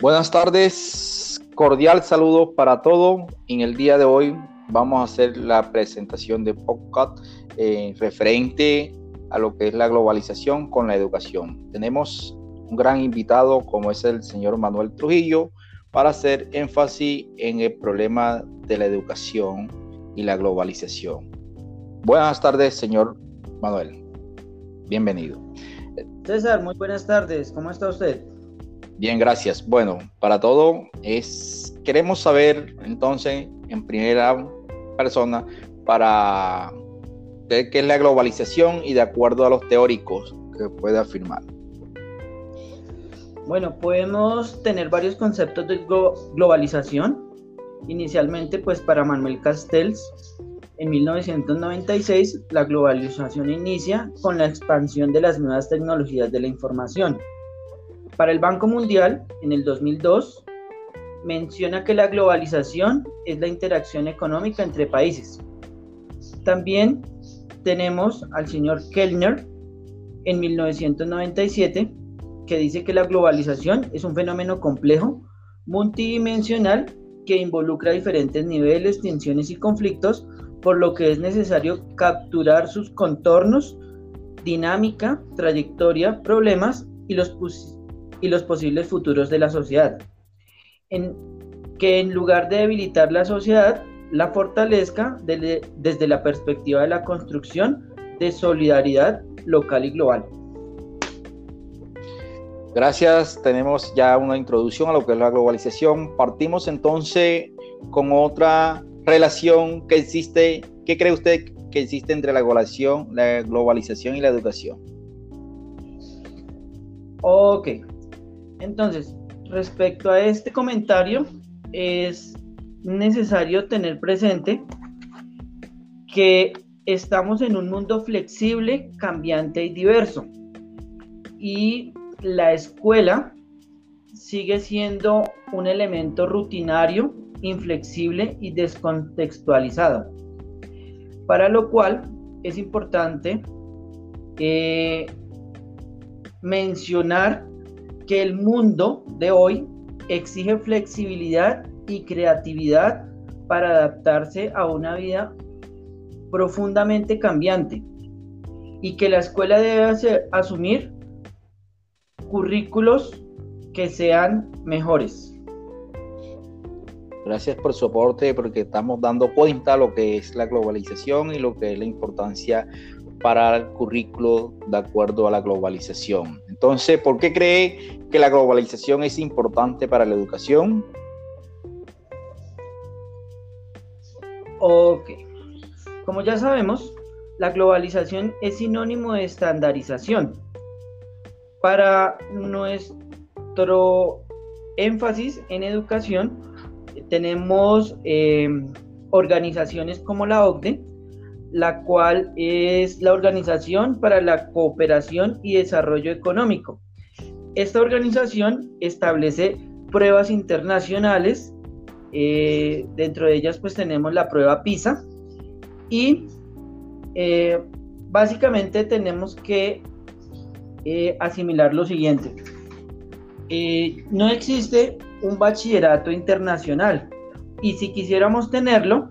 Buenas tardes, cordial saludo para todos. En el día de hoy vamos a hacer la presentación de podcast eh, referente a lo que es la globalización con la educación. Tenemos un gran invitado como es el señor Manuel Trujillo para hacer énfasis en el problema de la educación y la globalización. Buenas tardes, señor Manuel. Bienvenido. César, muy buenas tardes. ¿Cómo está usted? Bien, gracias. Bueno, para todo es queremos saber entonces en primera persona para qué es la globalización y de acuerdo a los teóricos que puede afirmar. Bueno, podemos tener varios conceptos de globalización. Inicialmente, pues para Manuel Castells, en 1996, la globalización inicia con la expansión de las nuevas tecnologías de la información para el Banco Mundial, en el 2002, menciona que la globalización es la interacción económica entre países. También tenemos al señor Kellner en 1997, que dice que la globalización es un fenómeno complejo, multidimensional, que involucra diferentes niveles, tensiones y conflictos, por lo que es necesario capturar sus contornos, dinámica, trayectoria, problemas y los y los posibles futuros de la sociedad. En, que en lugar de debilitar la sociedad, la fortalezca desde la perspectiva de la construcción de solidaridad local y global. Gracias, tenemos ya una introducción a lo que es la globalización. Partimos entonces con otra relación que existe. ¿Qué cree usted que existe entre la globalización, la globalización y la educación? Ok, entonces, respecto a este comentario, es necesario tener presente que estamos en un mundo flexible, cambiante y diverso. Y la escuela sigue siendo un elemento rutinario, inflexible y descontextualizado. Para lo cual es importante eh, mencionar que el mundo de hoy exige flexibilidad y creatividad para adaptarse a una vida profundamente cambiante y que la escuela debe asumir currículos que sean mejores. Gracias por su aporte porque estamos dando cuenta lo que es la globalización y lo que es la importancia para el currículo de acuerdo a la globalización. Entonces, ¿por qué cree que la globalización es importante para la educación? Ok. Como ya sabemos, la globalización es sinónimo de estandarización. Para nuestro énfasis en educación, tenemos eh, organizaciones como la OCDE, la cual es la Organización para la Cooperación y Desarrollo Económico. Esta organización establece pruebas internacionales, eh, dentro de ellas pues tenemos la prueba PISA y eh, básicamente tenemos que eh, asimilar lo siguiente. no existe un bachillerato internacional y si quisiéramos tenerlo,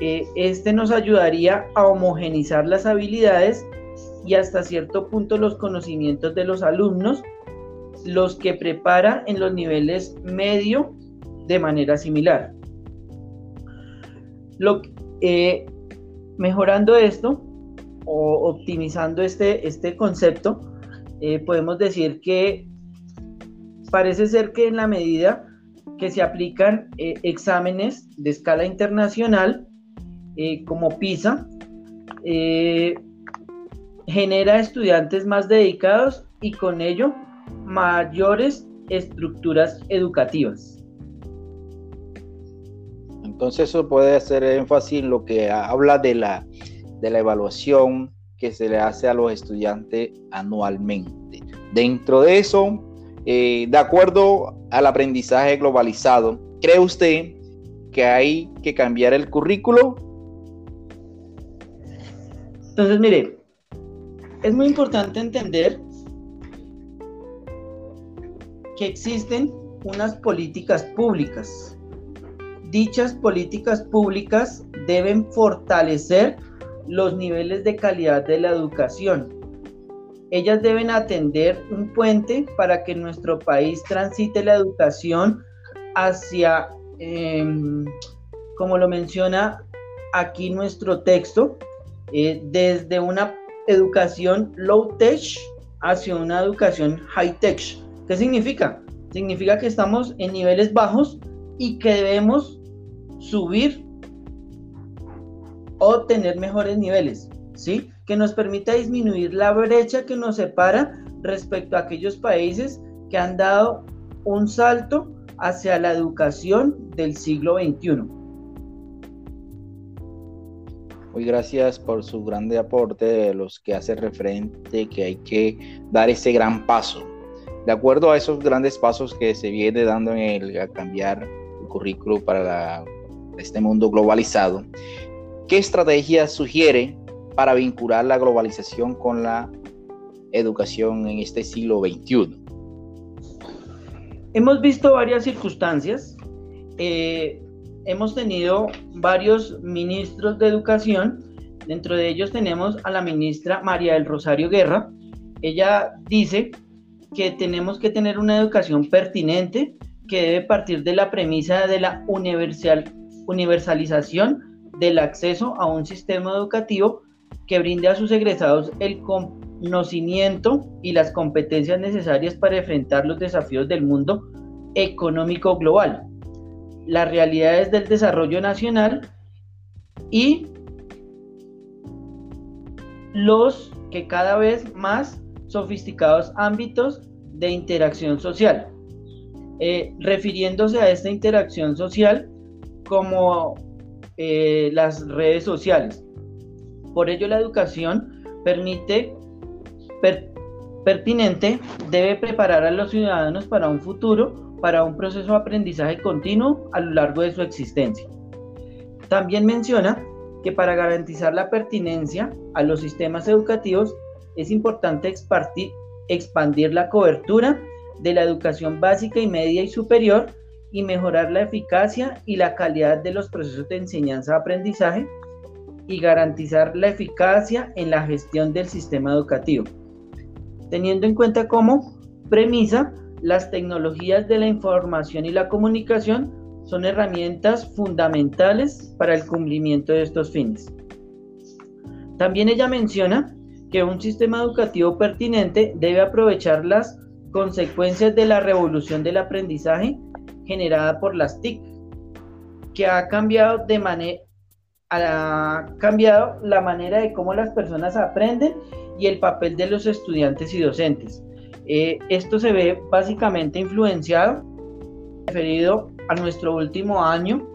eh, este nos ayudaría a homogenizar las habilidades y hasta cierto punto los conocimientos de los alumnos, los que prepara en los niveles medio de manera similar. Lo, eh, mejorando esto o optimizando este, este concepto, eh, podemos decir que parece ser que en la medida que se aplican exámenes de escala internacional, eh, como PISA, eh, genera estudiantes más dedicados y con ello mayores estructuras educativas. Entonces eso puede hacer énfasis en lo que habla de la, de la evaluación que se le hace a los estudiantes anualmente. Dentro de eso, eh, de acuerdo al aprendizaje globalizado, ¿cree usted que hay que cambiar el currículo entonces, mire, es muy importante entender que existen unas políticas públicas. Dichas políticas públicas deben fortalecer los niveles de calidad de la educación. Ellas deben atender un puente para que nuestro país transite la educación hacia, em, como lo menciona aquí nuestro texto, eh, desde una educación low tech hacia una educación high tech. ¿Qué significa? Significa que estamos en niveles bajos y que debemos subir o tener mejores niveles, ¿sí? Que nos permita disminuir la brecha que nos separa respecto a aquellos países que han dado un salto hacia la educación del siglo XXI. Muy gracias por su grande aporte de los que hace referente que hay que dar ese gran paso. De acuerdo a esos grandes pasos que se viene dando en el a cambiar el currículo para este mundo globalizado, ¿qué estrategia sugiere para vincular la globalización con la educación en este siglo XXI? Hemos visto varias circunstancias. Eh, hemos tenido varios ministros de educación. Dentro de ellos tenemos a la ministra María del Rosario Guerra. Ella dice que tenemos que tener una educación pertinente que debe partir de la premisa de la universal, universalización del acceso a un sistema educativo que brinde a sus egresados el conocimiento y las competencias necesarias para enfrentar los desafíos del mundo económico global las realidades del desarrollo nacional y los que cada vez más sofisticados ámbitos de interacción social, eh, refiriéndose a esta interacción social como eh, las redes sociales. Por ello la educación permite pertinente debe preparar a los ciudadanos para un futuro para un proceso de aprendizaje continuo a lo largo de su existencia. También menciona que para garantizar la pertinencia a los sistemas educativos es importante expandir la cobertura de la educación básica y media y superior y mejorar la eficacia y la calidad de los procesos de enseñanza-aprendizaje y garantizar la eficacia en la gestión del sistema educativo, teniendo en cuenta como premisa las tecnologías de la información y la comunicación son herramientas fundamentales para el cumplimiento de estos fines. También ella menciona que un sistema educativo pertinente debe aprovechar las consecuencias de la revolución del aprendizaje generada por las TIC, que ha cambiado de ha cambiado la manera de cómo las personas aprenden y el papel de los estudiantes y docentes. Eh, esto se ve básicamente influenciado, referido a nuestro último año,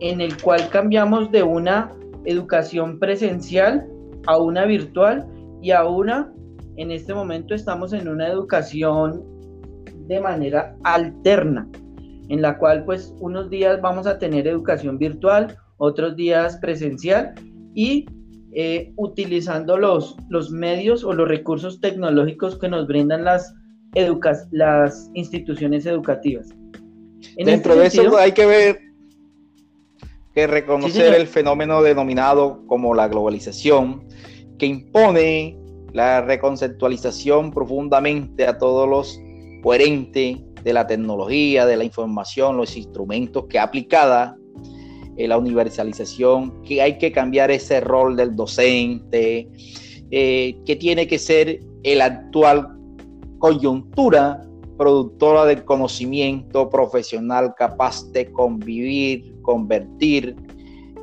en el cual cambiamos de una educación presencial a una virtual y a una, en este momento estamos en una educación de manera alterna, en la cual pues unos días vamos a tener educación virtual, otros días presencial y eh, utilizando los, los medios o los recursos tecnológicos que nos brindan las, las instituciones educativas. Dentro este de eso hay que ver que reconocer el fenómeno denominado como la globalización, que impone la reconceptualización profundamente a todos los coherentes de la tecnología, de la información, los instrumentos que aplicada eh, la universalización, que hay que cambiar ese rol del docente, eh, que tiene que ser el actual coyuntura productora del conocimiento profesional capaz de convivir, convertir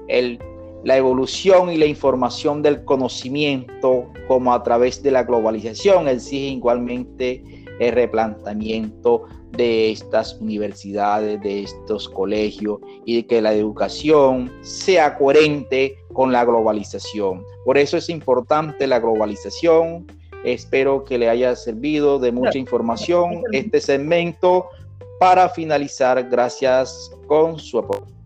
el, la evolución y la información del conocimiento como a través de la globalización exige igualmente el replanteamiento de estas universidades, de estos colegios y de que la educación sea coherente con la globalización. Por eso es importante la globalización. Espero que le haya servido de mucha información este segmento para finalizar. Gracias con su apoyo.